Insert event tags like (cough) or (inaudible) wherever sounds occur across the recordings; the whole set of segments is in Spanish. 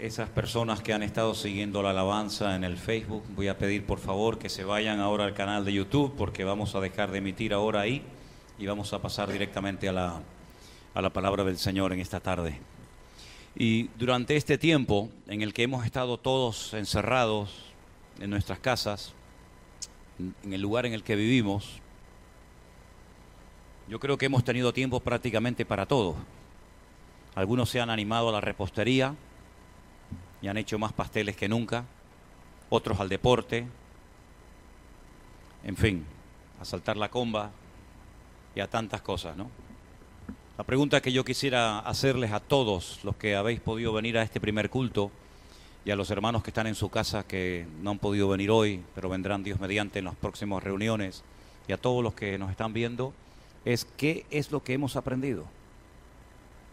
esas personas que han estado siguiendo la alabanza en el Facebook, voy a pedir por favor que se vayan ahora al canal de YouTube porque vamos a dejar de emitir ahora ahí y vamos a pasar directamente a la, a la palabra del Señor en esta tarde. Y durante este tiempo en el que hemos estado todos encerrados en nuestras casas, en el lugar en el que vivimos, yo creo que hemos tenido tiempo prácticamente para todo. Algunos se han animado a la repostería y han hecho más pasteles que nunca, otros al deporte, en fin, a saltar la comba y a tantas cosas, ¿no? La pregunta que yo quisiera hacerles a todos los que habéis podido venir a este primer culto y a los hermanos que están en su casa que no han podido venir hoy, pero vendrán Dios mediante en las próximas reuniones, y a todos los que nos están viendo, es qué es lo que hemos aprendido.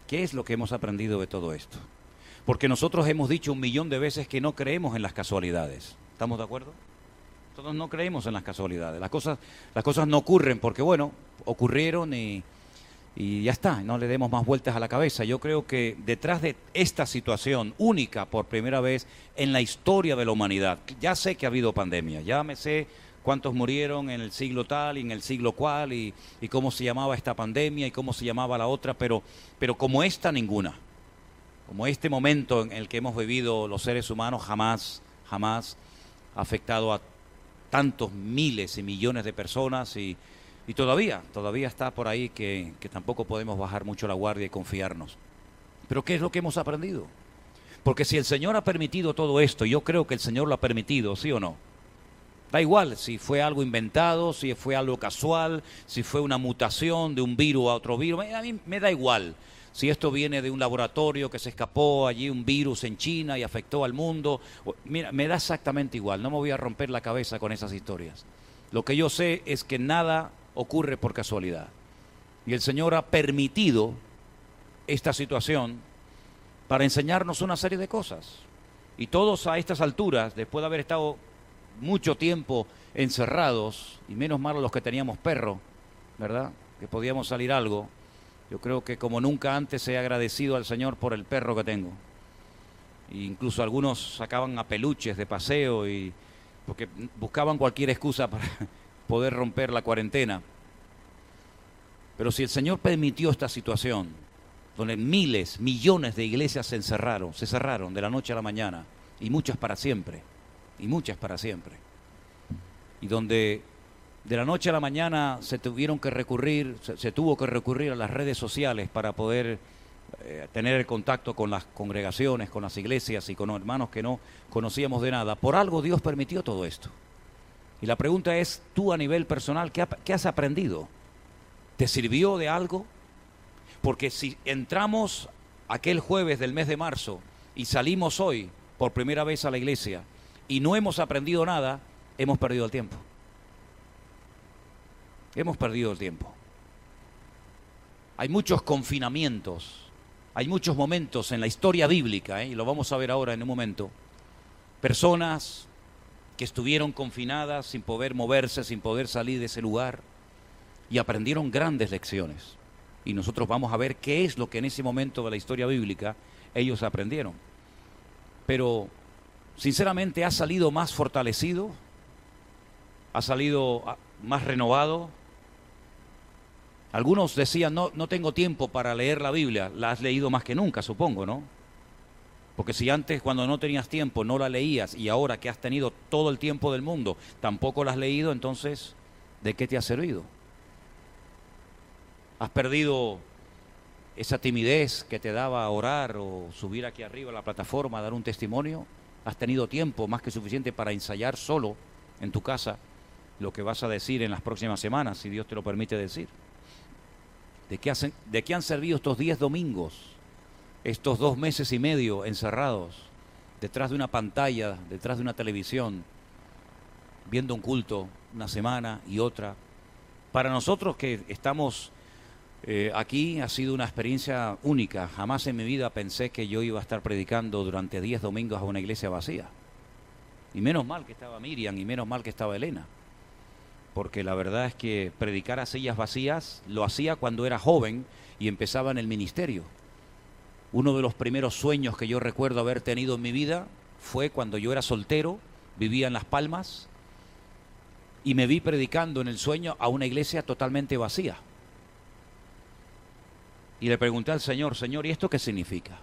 ¿Qué es lo que hemos aprendido de todo esto? Porque nosotros hemos dicho un millón de veces que no creemos en las casualidades. ¿Estamos de acuerdo? Nosotros no creemos en las casualidades. Las cosas, las cosas no ocurren porque, bueno, ocurrieron y, y ya está, no le demos más vueltas a la cabeza. Yo creo que detrás de esta situación única por primera vez en la historia de la humanidad, ya sé que ha habido pandemia, ya me sé cuántos murieron en el siglo tal y en el siglo cual y, y cómo se llamaba esta pandemia y cómo se llamaba la otra, pero, pero como esta ninguna, como este momento en el que hemos vivido los seres humanos jamás, jamás ha afectado a tantos miles y millones de personas y y todavía, todavía está por ahí que, que tampoco podemos bajar mucho la guardia y confiarnos. Pero ¿qué es lo que hemos aprendido? Porque si el Señor ha permitido todo esto, yo creo que el Señor lo ha permitido, ¿sí o no? Da igual si fue algo inventado, si fue algo casual, si fue una mutación de un virus a otro virus, a mí me da igual. Si esto viene de un laboratorio que se escapó allí un virus en China y afectó al mundo, mira, me da exactamente igual, no me voy a romper la cabeza con esas historias. Lo que yo sé es que nada ocurre por casualidad. Y el Señor ha permitido esta situación para enseñarnos una serie de cosas. Y todos a estas alturas, después de haber estado mucho tiempo encerrados, y menos mal los que teníamos perro, ¿verdad? Que podíamos salir algo. Yo creo que como nunca antes he agradecido al Señor por el perro que tengo. E incluso algunos sacaban a peluches de paseo y porque buscaban cualquier excusa para (laughs) poder romper la cuarentena. Pero si el Señor permitió esta situación, donde miles, millones de iglesias se encerraron, se cerraron de la noche a la mañana, y muchas para siempre, y muchas para siempre, y donde de la noche a la mañana se tuvieron que recurrir, se, tuvo que recurrir a las redes sociales para poder eh, tener el contacto con las congregaciones, con las iglesias y con hermanos que no conocíamos de nada. Por algo Dios permitió todo esto. Y la pregunta es, tú a nivel personal, ¿qué, qué has aprendido? ¿Te sirvió de algo? Porque si entramos aquel jueves del mes de marzo y salimos hoy por primera vez a la iglesia y no hemos aprendido nada, hemos perdido el tiempo. Hemos perdido el tiempo. Hay muchos confinamientos, hay muchos momentos en la historia bíblica, ¿eh? y lo vamos a ver ahora en un momento. Personas que estuvieron confinadas sin poder moverse, sin poder salir de ese lugar, y aprendieron grandes lecciones. Y nosotros vamos a ver qué es lo que en ese momento de la historia bíblica ellos aprendieron. Pero, sinceramente, ha salido más fortalecido, ha salido más renovado. Algunos decían, no, no tengo tiempo para leer la Biblia. La has leído más que nunca, supongo, ¿no? Porque si antes cuando no tenías tiempo no la leías y ahora que has tenido todo el tiempo del mundo tampoco la has leído, entonces, ¿de qué te ha servido? ¿Has perdido esa timidez que te daba orar o subir aquí arriba a la plataforma a dar un testimonio? ¿Has tenido tiempo más que suficiente para ensayar solo en tu casa lo que vas a decir en las próximas semanas, si Dios te lo permite decir? ¿De qué, hacen, de qué han servido estos diez domingos, estos dos meses y medio encerrados, detrás de una pantalla, detrás de una televisión, viendo un culto una semana y otra? Para nosotros que estamos eh, aquí ha sido una experiencia única. Jamás en mi vida pensé que yo iba a estar predicando durante 10 domingos a una iglesia vacía. Y menos mal que estaba Miriam y menos mal que estaba Elena. Porque la verdad es que predicar a sillas vacías lo hacía cuando era joven y empezaba en el ministerio. Uno de los primeros sueños que yo recuerdo haber tenido en mi vida fue cuando yo era soltero, vivía en Las Palmas y me vi predicando en el sueño a una iglesia totalmente vacía. Y le pregunté al Señor, Señor, ¿y esto qué significa?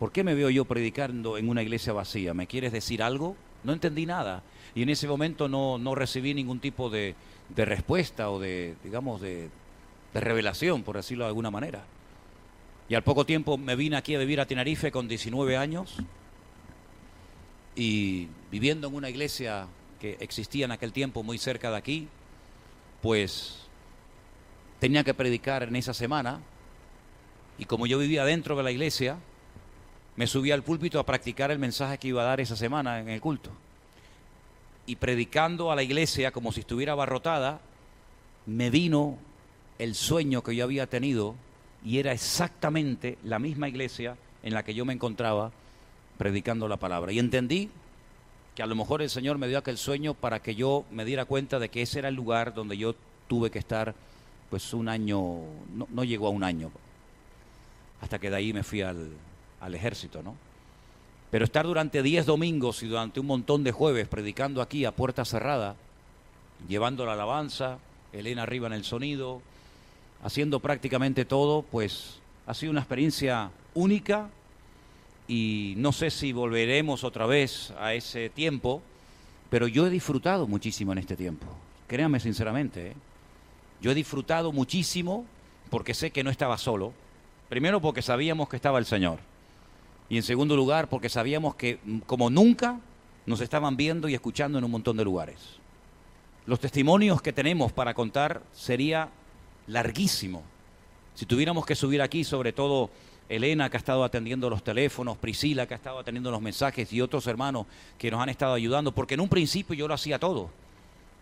¿Por qué me veo yo predicando en una iglesia vacía? ¿Me quieres decir algo? No entendí nada. Y en ese momento no, no recibí ningún tipo de, de respuesta o de, digamos, de, de revelación, por decirlo de alguna manera. Y al poco tiempo me vine aquí a vivir a Tenerife con 19 años y viviendo en una iglesia que existía en aquel tiempo muy cerca de aquí, pues tenía que predicar en esa semana y como yo vivía dentro de la iglesia, me subí al púlpito a practicar el mensaje que iba a dar esa semana en el culto. Y predicando a la iglesia como si estuviera abarrotada, me vino el sueño que yo había tenido y era exactamente la misma iglesia en la que yo me encontraba predicando la palabra. Y entendí que a lo mejor el Señor me dio aquel sueño para que yo me diera cuenta de que ese era el lugar donde yo tuve que estar pues un año, no, llegó a un año, hasta que de ahí me fui al, al ejército, ¿no? Pero estar durante diez domingos y durante un montón de jueves predicando aquí a puerta cerrada, llevando la alabanza, Elena arriba en el sonido, haciendo prácticamente todo, pues ha sido una experiencia única y no sé si volveremos otra vez a ese tiempo, pero yo he disfrutado muchísimo en este tiempo. Créanme sinceramente, ¿eh? yo he disfrutado muchísimo porque sé que no estaba solo. Primero porque sabíamos que estaba el Señor. Y en segundo lugar porque sabíamos que mm, como nunca nos estaban viendo y escuchando en un montón de lugares. Los testimonios que tenemos para contar sería larguísimo. Si tuviéramos que subir aquí, sobre todo Elena que ha estado atendiendo los teléfonos, Priscila que ha estado atendiendo los mensajes y otros hermanos que nos han estado ayudando, porque en un principio yo lo hacía todo.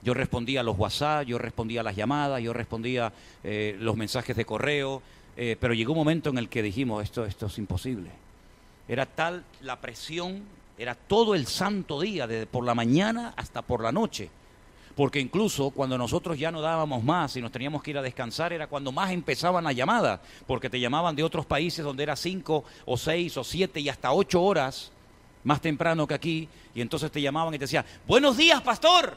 Yo respondía a los WhatsApp, yo respondía a las llamadas, yo respondía eh, los mensajes de correo, eh, pero llegó un momento en el que dijimos, esto, esto es imposible. Era tal la presión, era todo el santo día, desde por la mañana hasta por la noche porque incluso cuando nosotros ya no dábamos más y nos teníamos que ir a descansar era cuando más empezaban las llamadas, porque te llamaban de otros países donde era cinco o seis o siete y hasta ocho horas más temprano que aquí, y entonces te llamaban y te decían, buenos días, pastor.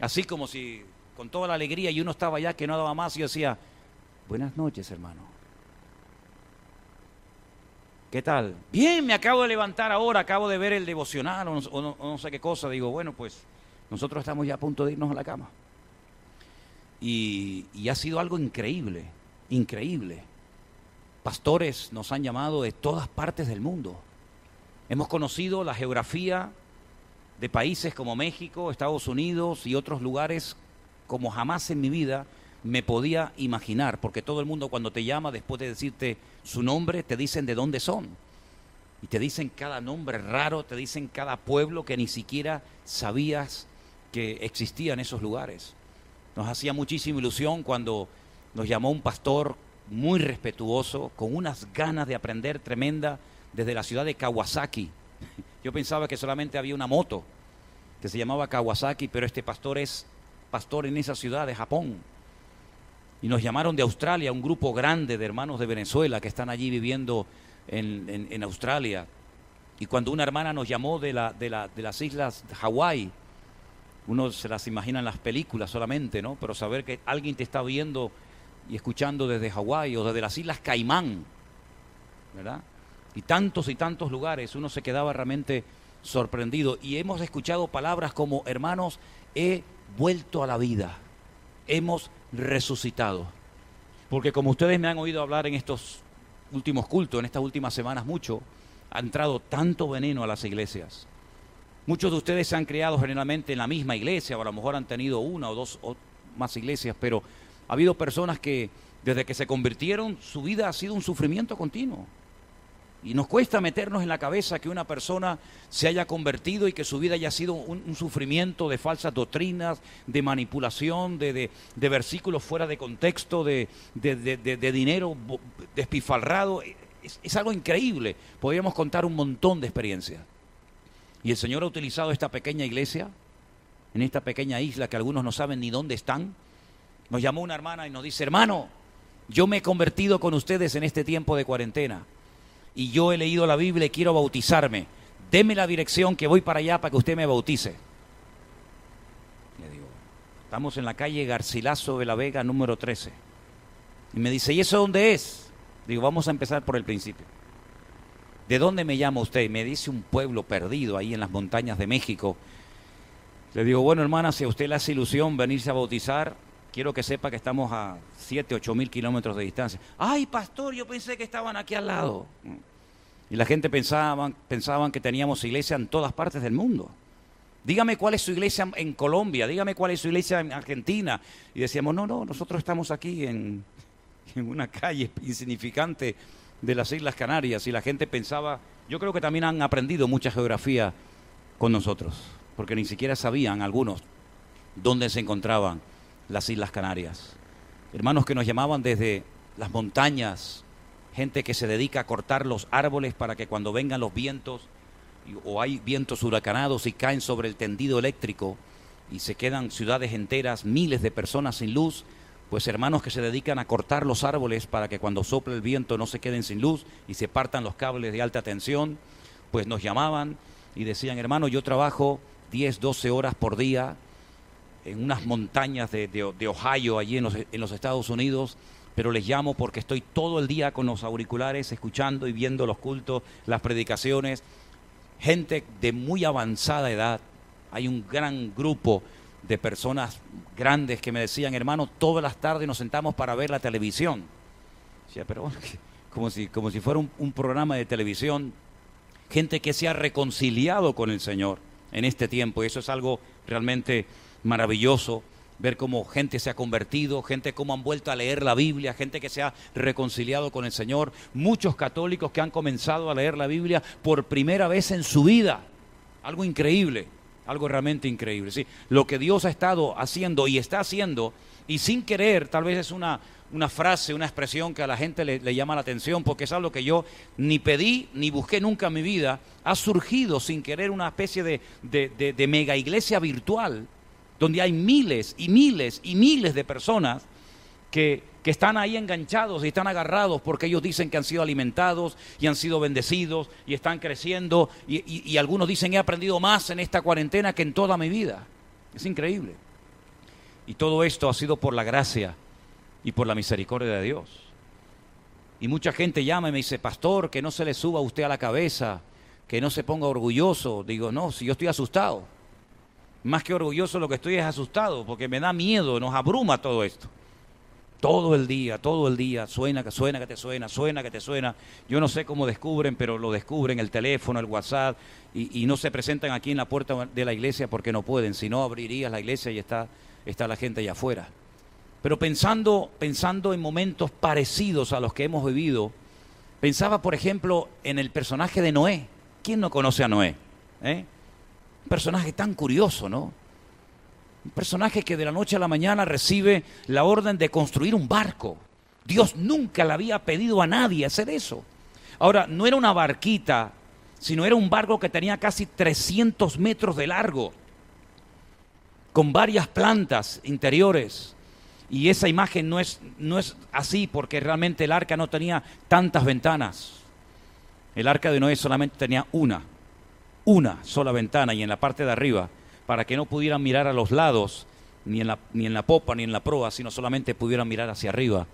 Así como si con toda la alegría y uno estaba allá que no daba más y yo decía, buenas noches, hermano. ¿Qué tal? Bien, me acabo de levantar ahora, acabo de ver el devocional o no, sé qué cosa. Digo, bueno, pues nosotros estamos ya a punto de irnos a la cama. Y, ha sido algo increíble, increíble. Pastores nos han llamado de todas partes del mundo. Hemos conocido la geografía de países como México, Estados Unidos y otros lugares como jamás en mi vida me podía imaginar, porque todo el mundo cuando te llama, después de decirte su nombre, te dicen de dónde son. Y te dicen cada nombre raro, te dicen cada pueblo que ni siquiera sabías que existía en esos lugares. Nos hacía muchísima ilusión cuando nos llamó un pastor muy respetuoso, con unas ganas de aprender tremenda desde la ciudad de Kawasaki. (laughs) Yo pensaba que solamente había una moto que se llamaba Kawasaki, pero este pastor es pastor en esa ciudad de Japón. Y nos llamaron de Australia, un grupo grande de hermanos de Venezuela que están allí viviendo en, en, Australia. Y cuando una hermana nos llamó de, la, de, la, de las islas Hawái, uno se las imagina en las películas solamente, ¿no? Pero saber que alguien te está viendo y escuchando desde Hawái o desde las Islas Caimán, ¿verdad? Y tantos y tantos lugares, uno se quedaba realmente sorprendido. Y hemos escuchado palabras como, hermanos, he vuelto a la vida, hemos resucitado. Porque como ustedes me han oído hablar en estos últimos cultos, en estas últimas semanas mucho, ha entrado tanto veneno a las iglesias Muchos de ustedes se han criado generalmente en la misma iglesia, o a lo mejor han tenido una o dos o más iglesias, pero ha habido personas que desde que se convirtieron su vida ha sido un sufrimiento continuo. Y nos cuesta meternos en la cabeza que una persona se haya convertido y que su vida haya sido un, sufrimiento de falsas doctrinas, de manipulación, de, versículos fuera de contexto, de, dinero despifalrado. Es, es algo increíble. Podríamos contar un montón de experiencias. Y el Señor ha utilizado esta pequeña iglesia, en esta pequeña isla que algunos no saben ni dónde están. Nos llamó una hermana y nos dice, hermano, yo me he convertido con ustedes en este tiempo de cuarentena. Y yo he leído la Biblia y quiero bautizarme. Deme la dirección que voy para allá para que usted me bautice. Le digo, estamos en la calle Garcilaso de la Vega número 13. Y me dice, ¿y eso dónde es? Digo, vamos a empezar por el principio. ¿De dónde me llama usted? Me dice un pueblo perdido ahí en las montañas de México. Le digo, bueno hermana, si a usted le hace ilusión venirse a bautizar, quiero que sepa que estamos a 7, 8 mil kilómetros de distancia. Ay, pastor, yo pensé que estaban aquí al lado. Y la gente pensaba, pensaban que teníamos iglesia en todas partes del mundo. Dígame cuál es su iglesia en Colombia, dígame cuál es su iglesia en Argentina. Y decíamos, no, no, nosotros estamos aquí en, en una calle (laughs) insignificante de las Islas Canarias y la gente pensaba, yo creo que también han aprendido mucha geografía con nosotros, porque ni siquiera sabían algunos dónde se encontraban las Islas Canarias. Hermanos que nos llamaban desde las montañas, gente que se dedica a cortar los árboles para que cuando vengan los vientos o hay vientos huracanados y caen sobre el tendido eléctrico y se quedan ciudades enteras, miles de personas sin luz, pues hermanos que se dedican a cortar los árboles para que cuando sople el viento no se queden sin luz y se partan los cables de alta tensión, pues nos llamaban y decían, hermano, yo trabajo 10, 12 horas por día en unas montañas de, Ohio, allí en los, Estados Unidos, pero les llamo porque estoy todo el día con los auriculares, escuchando y viendo los cultos, las predicaciones, gente de muy avanzada edad, hay un gran grupo de personas grandes que me decían, hermano, todas las tardes nos sentamos para ver la televisión. Pero (laughs) como si, como si fuera un, programa de televisión, gente que se ha reconciliado con el Señor en este tiempo, y eso es algo realmente maravilloso, ver cómo gente se ha convertido, gente cómo han vuelto a leer la Biblia, gente que se ha reconciliado con el Señor, muchos católicos que han comenzado a leer la Biblia por primera vez en su vida, algo increíble. Algo realmente increíble. ¿sí? Lo que Dios ha estado haciendo y está haciendo, y sin querer, tal vez es una, una frase, una expresión que a la gente le, llama la atención, porque es algo que yo ni pedí ni busqué nunca en mi vida, ha surgido sin querer una especie de, de, de mega iglesia virtual, donde hay miles y miles y miles de personas que que están ahí enganchados y están agarrados porque ellos dicen que han sido alimentados y han sido bendecidos y están creciendo y, algunos dicen he aprendido más en esta cuarentena que en toda mi vida. Es increíble. Y todo esto ha sido por la gracia y por la misericordia de Dios. Y mucha gente llama y me dice, pastor, que no se le suba a usted a la cabeza, que no se ponga orgulloso. Digo, no, si yo estoy asustado. Más que orgulloso lo que estoy es asustado, porque me da miedo, nos abruma todo esto. Todo el día, todo el día, suena que suena que te suena, suena que te suena. Yo no sé cómo descubren, pero lo descubren el teléfono, el WhatsApp, y, no se presentan aquí en la puerta de la iglesia porque no pueden. Si no, abrirías la iglesia y está, está la gente allá afuera. Pero pensando, pensando en momentos parecidos a los que hemos vivido, pensaba, por ejemplo, en el personaje de Noé. ¿Quién no conoce a Noé? ¿Eh? Un personaje tan curioso, ¿no? Un personaje que de la noche a la mañana recibe la orden de construir un barco. Dios nunca le había pedido a nadie hacer eso. Ahora, no era una barquita, sino era un barco que tenía casi 300 metros de largo, con varias plantas interiores. Y esa imagen no es, no es así porque realmente el arca no tenía tantas ventanas. El arca de Noé solamente tenía una, una sola ventana y en la parte de arriba para que no pudieran mirar a los lados, ni en la, ni en la popa, ni en la proa, sino solamente pudieran mirar hacia arriba,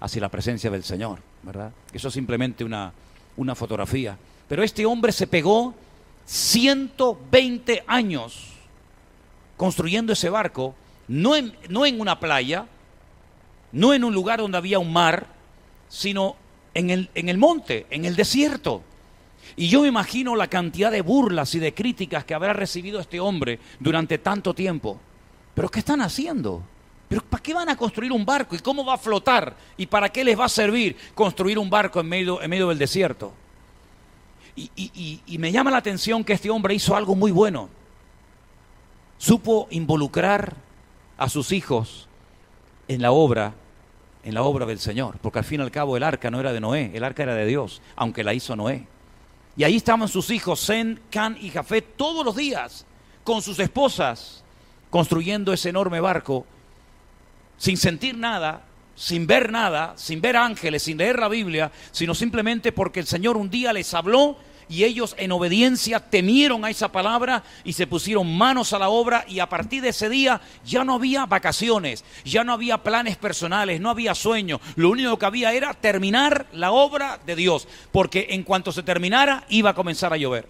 hacia la presencia del Señor, ¿verdad? Eso es simplemente una, una fotografía. Pero este hombre se pegó 120 años construyendo ese barco, no en, no en una playa, no en un lugar donde había un mar, sino en el, en el monte, en el desierto. Y yo me imagino la cantidad de burlas y de críticas que habrá recibido este hombre durante tanto tiempo. Pero ¿qué están haciendo? ¿Pero para qué van a construir un barco? ¿Y cómo va a flotar? ¿Y para qué les va a servir construir un barco en medio, del desierto? Y, y me llama la atención que este hombre hizo algo muy bueno. Supo involucrar a sus hijos en la obra en la obra del Señor, porque al fin y al cabo el arca no era de Noé, el arca era de Dios, aunque la hizo Noé. Y ahí estaban sus hijos, Zen, Can y Jafet, todos los días, con sus esposas, construyendo ese enorme barco, sin sentir nada, sin ver nada, sin ver ángeles, sin leer la Biblia, sino simplemente porque el Señor un día les habló y ellos en obediencia temieron a esa palabra y se pusieron manos a la obra y a partir de ese día ya no había vacaciones, ya no había planes personales, no había sueños, lo único que había era terminar la obra de Dios, porque en cuanto se terminara iba a comenzar a llover.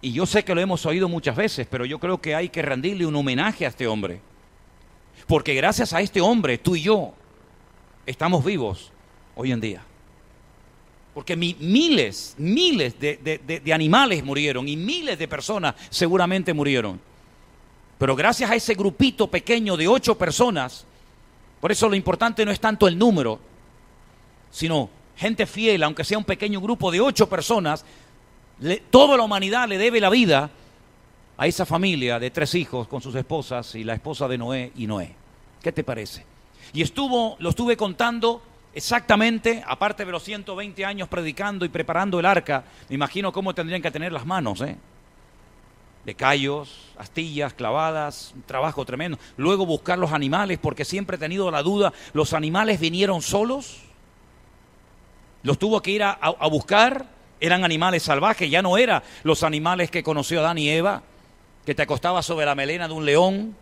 Y yo sé que lo hemos oído muchas veces, pero yo creo que hay que rendirle un homenaje a este hombre. Porque gracias a este hombre, tú y yo estamos vivos hoy en día. Porque miles, miles de, animales murieron y miles de personas seguramente murieron. Pero gracias a ese grupito pequeño de ocho personas, por eso lo importante no es tanto el número, sino gente fiel, aunque sea un pequeño grupo de ocho personas, toda la humanidad le debe la vida a esa familia de tres hijos con sus esposas y la esposa de Noé y Noé. ¿Qué te parece? Y estuvo, lo estuve contando exactamente, aparte de los 120 años predicando y preparando el arca, me imagino cómo tendrían que tener las manos, ¿eh? De callos, astillas clavadas, un trabajo tremendo. Luego buscar los animales, porque siempre he tenido la duda, ¿los animales vinieron solos? ¿Los tuvo que ir a, buscar? ¿Eran animales salvajes? Ya no eran los animales que conoció Adán y Eva, que te acostabas sobre la melena de un león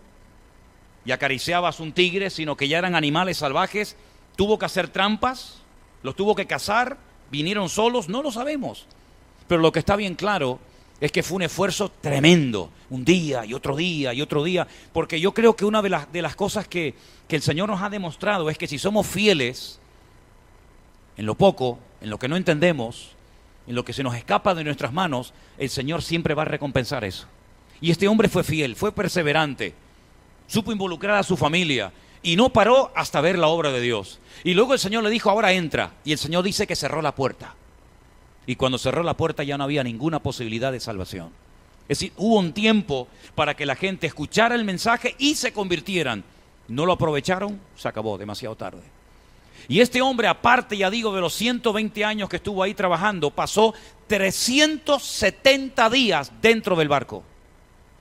y acariciabas un tigre, sino que ya eran animales salvajes tuvo que hacer trampas, los tuvo que cazar, vinieron solos, no lo sabemos. Pero lo que está bien claro es que fue un esfuerzo tremendo, un día y otro día y otro día, porque yo creo que una de las, de las cosas que, que el Señor nos ha demostrado es que si somos fieles en lo poco, en lo que no entendemos, en lo que se nos escapa de nuestras manos, el Señor siempre va a recompensar eso. Y este hombre fue fiel, fue perseverante, supo involucrar a su familia, y no paró hasta ver la obra de Dios. Y luego el Señor le dijo, ahora entra. Y el Señor dice que cerró la puerta. Y cuando cerró la puerta ya no había ninguna posibilidad de salvación. Es decir, hubo un tiempo para que la gente escuchara el mensaje y se convirtieran. No lo aprovecharon, se acabó demasiado tarde. Y este hombre, aparte, ya digo, de los 120 años que estuvo ahí trabajando, pasó 370 días dentro del barco.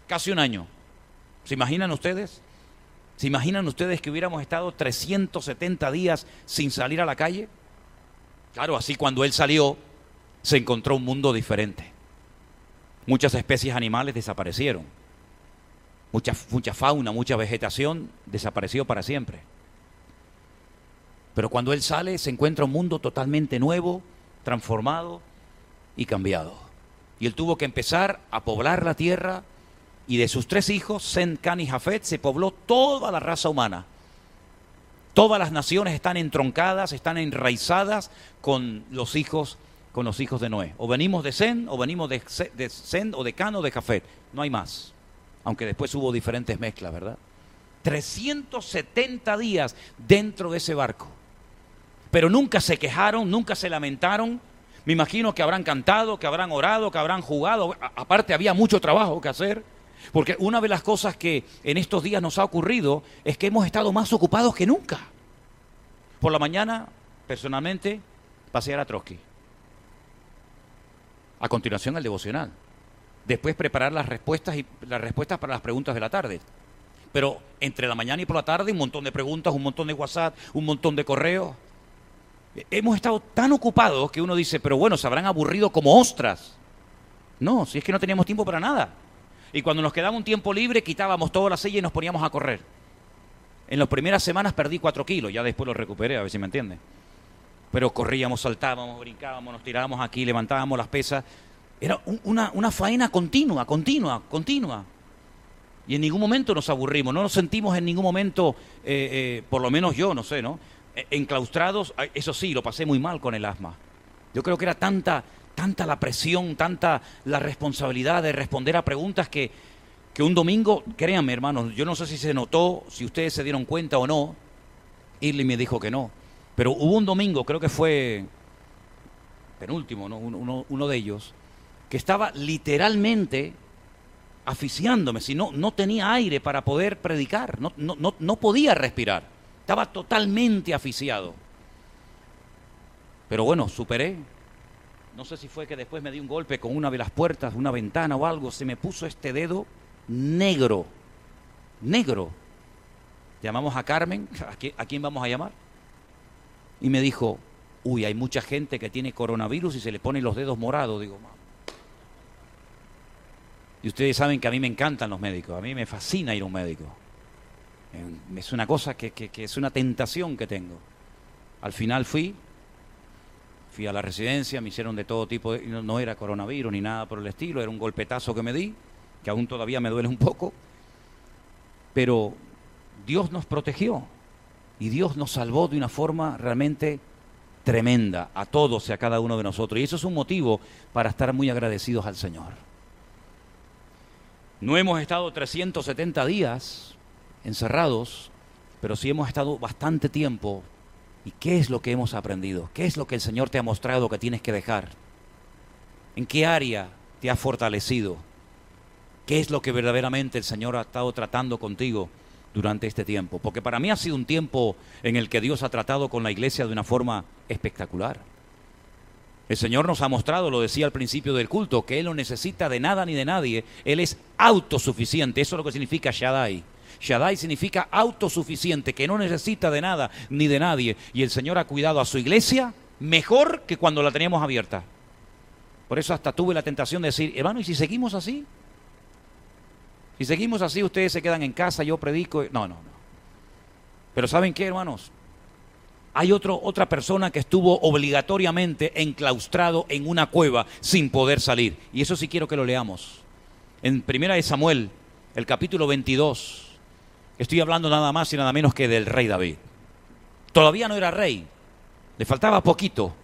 Casi un año. ¿Se imaginan ustedes? ¿Se imaginan ustedes que hubiéramos estado 370 días sin salir a la calle? Claro, así cuando él salió, se encontró un mundo diferente. Muchas especies animales desaparecieron. Mucha, mucha fauna, mucha vegetación desapareció para siempre. Pero cuando él sale, se encuentra un mundo totalmente nuevo, transformado y cambiado. Y él tuvo que empezar a poblar la tierra y de sus tres hijos, Sen, Can y Jafet, se pobló toda la raza humana. Todas las naciones están entroncadas, están enraizadas con los hijos, con los hijos de Noé. O venimos de Sen, o venimos de, de Sen, o de Can, o de Jafet. No hay más. Aunque después hubo diferentes mezclas, ¿verdad? 370 días dentro de ese barco. Pero nunca se quejaron, nunca se lamentaron. Me imagino que habrán cantado, que habrán orado, que habrán jugado. aparte había mucho trabajo que hacer. Porque una de las cosas que en estos días nos ha ocurrido es que hemos estado más ocupados que nunca. Por la mañana, personalmente, pasear a Trotsky. A continuación, el devocional. Después preparar las respuestas y las respuestas para las preguntas de la tarde. Pero entre la mañana y por la tarde, un montón de preguntas, un montón de WhatsApp, un montón de correos. Hemos estado tan ocupados que uno dice, pero bueno, se habrán aburrido como ostras. No, si es que no teníamos tiempo para nada. Y cuando nos quedaba un tiempo libre, quitábamos toda la silla y nos poníamos a correr. En las primeras semanas perdí cuatro kilos, ya después lo recuperé, a ver si me entiende. Pero corríamos, saltábamos, brincábamos, nos tirábamos aquí, levantábamos las pesas. Era una, una faena continua, continua, continua. Y en ningún momento nos aburrimos, no nos sentimos en ningún momento, eh, eh, por lo menos yo, no sé, ¿no? E, enclaustrados, eso sí, lo pasé muy mal con el asma. Yo creo que era tanta, tanta la presión, tanta la responsabilidad de responder a preguntas que, que un domingo, créanme hermanos, yo no sé si se notó, si ustedes se dieron cuenta o no, Irly me dijo que no, pero hubo un domingo, creo que fue penúltimo, ¿no? uno, de ellos, que estaba literalmente asfixiándome, si no, no tenía aire para poder predicar, no, no, no, no podía respirar, estaba totalmente asfixiado. Pero bueno, superé, no sé si fue que después me di un golpe con una de las puertas, una ventana o algo, se me puso este dedo negro, negro. llamamos a Carmen, (laughs) ¿a quién vamos a llamar? Y me dijo, uy, hay mucha gente que tiene coronavirus y se le ponen los dedos morados. Digo, y ustedes saben que a mí me encantan los médicos, a mí me fascina ir a un médico. Es una cosa que es una tentación que tengo. Al final fui, fui a la residencia, me hicieron de todo tipo, de, no, era coronavirus ni nada por el estilo, era un golpetazo que me di, que aún todavía me duele un poco, pero Dios nos protegió y Dios nos salvó de una forma realmente tremenda a todos y a cada uno de nosotros. Y eso es un motivo para estar muy agradecidos al Señor. No hemos estado 370 días encerrados, pero sí hemos estado bastante tiempo ¿Y qué es lo que hemos aprendido? ¿Qué es lo que el Señor te ha mostrado que tienes que dejar? ¿En qué área te ha fortalecido? ¿Qué es lo que verdaderamente el Señor ha estado tratando contigo durante este tiempo? Porque para mí ha sido un tiempo en el que Dios ha tratado con la iglesia de una forma espectacular. El Señor nos ha mostrado, lo decía al principio del culto, que Él no necesita de nada ni de nadie. Él es autosuficiente. Eso es lo que significa Shaddai. Shaddai significa autosuficiente, que no necesita de nada ni de nadie. Y el Señor ha cuidado a su iglesia mejor que cuando la teníamos abierta. Por eso hasta tuve la tentación de decir, hermano, ¿y si seguimos así? Si seguimos así, ustedes se quedan en casa, yo predico. No, no, no. Pero ¿saben qué, hermanos? Hay otro, otra persona que estuvo obligatoriamente enclaustrado en una cueva sin poder salir. Y eso sí quiero que lo leamos. En Primera de Samuel, el capítulo 22, Estoy hablando nada más y nada menos que del rey David. Todavía no era rey, le faltaba poquito.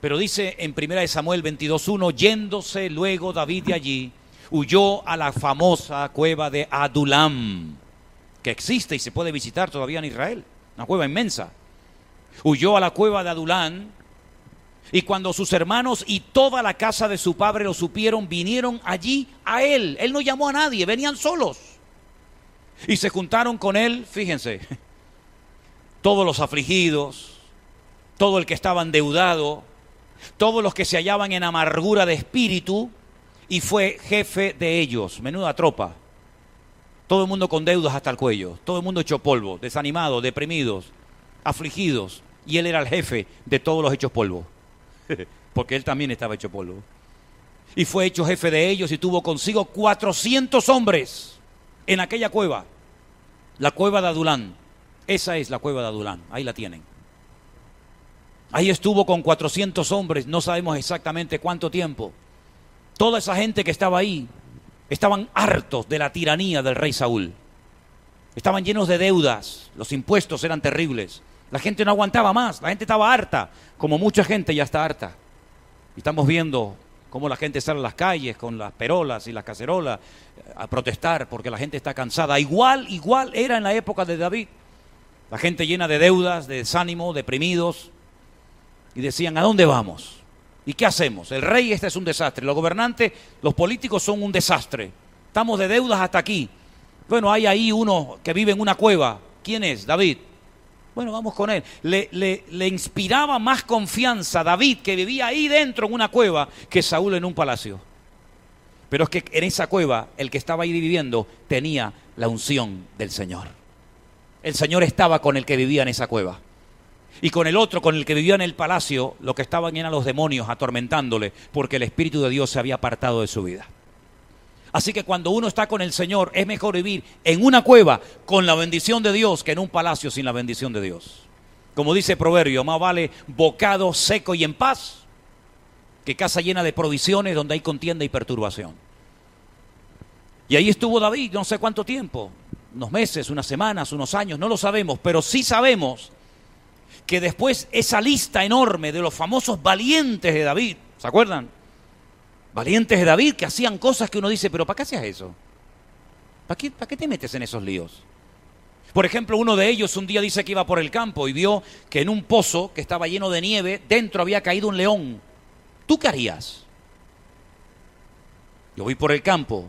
Pero dice en 1 Samuel 22.1, yéndose luego David de allí, huyó a la famosa cueva de Adulam, que existe y se puede visitar todavía en Israel, una cueva inmensa. Huyó a la cueva de Adulam y cuando sus hermanos y toda la casa de su padre lo supieron, vinieron allí a él. Él no llamó a nadie, venían solos. Y se juntaron con él, fíjense, todos los afligidos, todo el que estaba endeudado, todos los que se hallaban en amargura de espíritu, y fue jefe de ellos, menuda tropa. Todo el mundo con deudas hasta el cuello, todo el mundo hecho polvo, desanimado, deprimidos, afligidos, y él era el jefe de todos los hechos polvo, (laughs) porque él también estaba hecho polvo. Y fue hecho jefe de ellos y tuvo consigo 400 hombres en aquella cueva. La cueva de Adulán. Esa es la cueva de Adulán. Ahí la tienen. Ahí estuvo con 400 hombres, no sabemos exactamente cuánto tiempo. Toda esa gente que estaba ahí estaban hartos de la tiranía del rey Saúl. Estaban llenos de deudas, los impuestos eran terribles. La gente no aguantaba más, la gente estaba harta, como mucha gente ya está harta. Y estamos viendo cómo la gente sale a las calles con las perolas y las cacerolas eh, a protestar porque la gente está cansada. Igual, igual era en la época de David. La gente llena de deudas, de desánimo, deprimidos. Y decían, ¿a dónde vamos? ¿Y qué hacemos? El rey este es un desastre. Los gobernantes, los políticos son un desastre. Estamos de deudas hasta aquí. Bueno, hay ahí uno que vive en una cueva. ¿Quién es? David. Bueno, vamos con él. Le, inspiraba más confianza David, que vivía ahí dentro en una cueva, que Saúl en un palacio. Pero es que en esa cueva, el que estaba ahí viviendo tenía la unción del Señor. El Señor estaba con el que vivía en esa cueva. Y con el otro, con el que vivía en el palacio, lo que estaban eran los demonios atormentándole, porque el Espíritu de Dios se había apartado de su vida. Así que cuando uno está con el Señor, es mejor vivir en una cueva con la bendición de Dios que en un palacio sin la bendición de Dios. Como dice el Proverbio, más vale bocado seco y en paz que casa llena de provisiones donde hay contienda y perturbación. Y ahí estuvo David, no sé cuánto tiempo, unos meses, unas semanas, unos años, no lo sabemos, pero sí sabemos que después esa lista enorme de los famosos valientes de David, ¿se acuerdan? Valientes de David que hacían cosas que uno dice, pero ¿para qué hacías eso? ¿Para qué, ¿Para qué te metes en esos líos? Por ejemplo, uno de ellos un día dice que iba por el campo y vio que en un pozo que estaba lleno de nieve, dentro había caído un león. ¿Tú qué harías? Yo voy por el campo,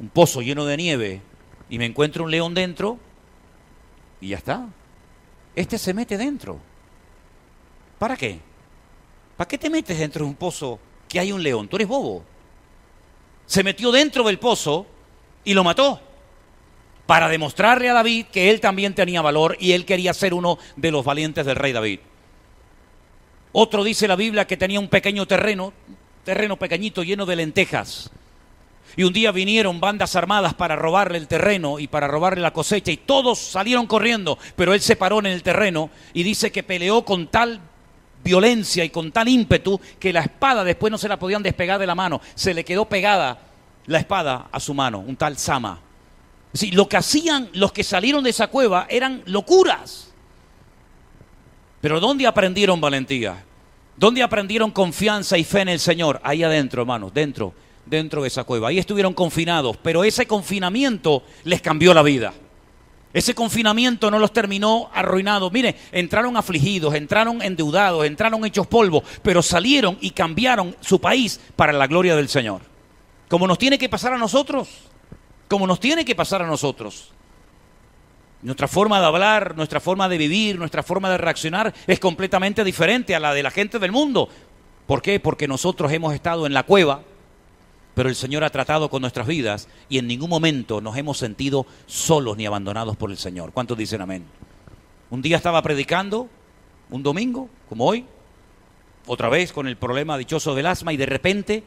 un pozo lleno de nieve, y me encuentro un león dentro, y ya está. Este se mete dentro. ¿Para qué? ¿Para qué te metes dentro de un pozo que hay un león. Tú eres bobo. Se metió dentro del pozo y lo mató. para demostrarle a David que él también tenía valor y él quería ser uno de los valientes del rey David. Otro dice la Biblia que tenía un pequeño terreno, terreno pequeñito lleno de lentejas. Y un día vinieron bandas armadas para robarle el terreno y para robarle la cosecha y todos salieron corriendo, pero él se paró en el terreno y dice que peleó con tal violencia y con tal ímpetu que la espada después no se la podían despegar de la mano, se le quedó pegada la espada a su mano, un tal Sama. Sí, lo que hacían los que salieron de esa cueva eran locuras. Pero ¿dónde aprendieron valentía? ¿Dónde aprendieron confianza y fe en el Señor? Ahí adentro, hermanos, dentro, dentro de esa cueva. Ahí estuvieron confinados, pero ese confinamiento les cambió la vida. Ese confinamiento no los terminó arruinados. Mire, entraron afligidos, entraron endeudados, entraron hechos polvo, pero salieron y cambiaron su país para la gloria del Señor. Como nos tiene que pasar a nosotros, como nos tiene que pasar a nosotros. Nuestra forma de hablar, nuestra forma de vivir, nuestra forma de reaccionar es completamente diferente a la de la gente del mundo. ¿Por qué? Porque nosotros hemos estado en la cueva, pero el Señor ha tratado con nuestras vidas y en ningún momento nos hemos sentido solos ni abandonados por el Señor. ¿Cuántos dicen amén? Un día estaba predicando, un domingo, como hoy, otra vez con el problema dichoso del asma y de repente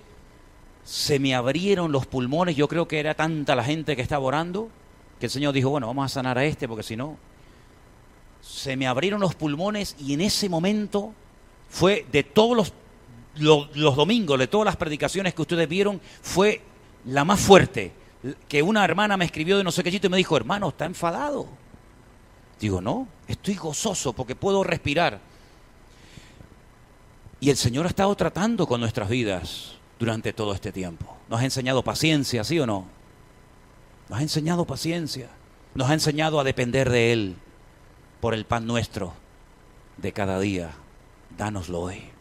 se me abrieron los pulmones, yo creo que era tanta la gente que estaba orando, que el Señor dijo, bueno, vamos a sanar a este porque si no, se me abrieron los pulmones y en ese momento fue de todos los, los, domingos, de todas las predicaciones que ustedes vieron, fue la más fuerte. Que una hermana me escribió de no sé qué sitio y me dijo, hermano, está enfadado. Digo, no, estoy gozoso porque puedo respirar. Y el Señor ha estado tratando con nuestras vidas durante todo este tiempo. Nos ha enseñado paciencia, ¿sí o no? Nos ha enseñado paciencia. Nos ha enseñado a depender de Él por el pan nuestro de cada día. Dánoslo hoy.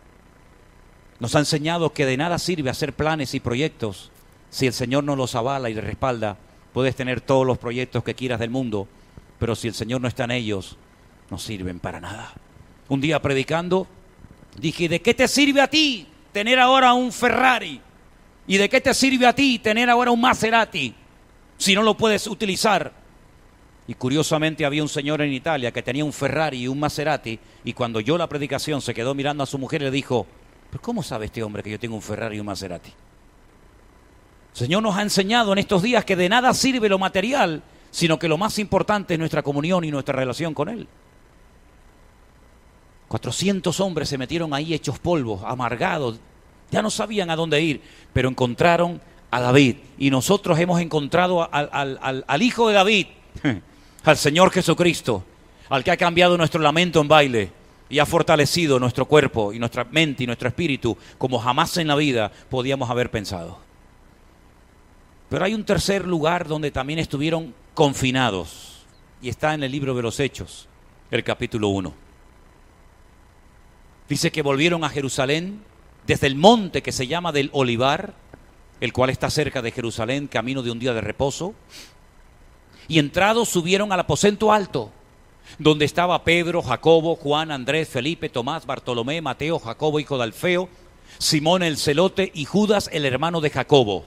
Nos ha enseñado que de nada sirve hacer planes y proyectos si el Señor no los avala y respalda. Puedes tener todos los proyectos que quieras del mundo, pero si el Señor no está en ellos, no sirven para nada. Un día predicando, dije, ¿de qué te sirve a ti tener ahora un Ferrari? ¿Y de qué te sirve a ti tener ahora un Maserati? si no lo puedes utilizar. Y curiosamente había un señor en Italia que tenía un Ferrari y un Maserati y cuando yo la predicación se quedó mirando a su mujer y le dijo, ¿pero cómo sabe este hombre que yo tengo un Ferrari y un Maserati? El Señor nos ha enseñado en estos días que de nada sirve lo material, sino que lo más importante es nuestra comunión y nuestra relación con Él. 400 hombres se metieron ahí hechos polvos, amargados, ya no sabían a dónde ir, pero encontraron a David. Y nosotros hemos encontrado al, Hijo de David, (laughs) al Señor Jesucristo, al que ha cambiado nuestro lamento en baile y ha fortalecido nuestro cuerpo y nuestra mente y nuestro espíritu como jamás en la vida podíamos haber pensado. Pero hay un tercer lugar donde también estuvieron confinados y está en el libro de los Hechos, el capítulo 1. Dice que volvieron a Jerusalén desde el monte que se llama del Olivar, el cual está cerca de Jerusalén, camino de un día de reposo. Y entrados subieron al aposento alto, donde estaba Pedro, Jacobo, Juan, Andrés, Felipe, Tomás, Bartolomé, Mateo, Jacobo, hijo de Alfeo, Simón el celote y Judas el hermano de Jacobo.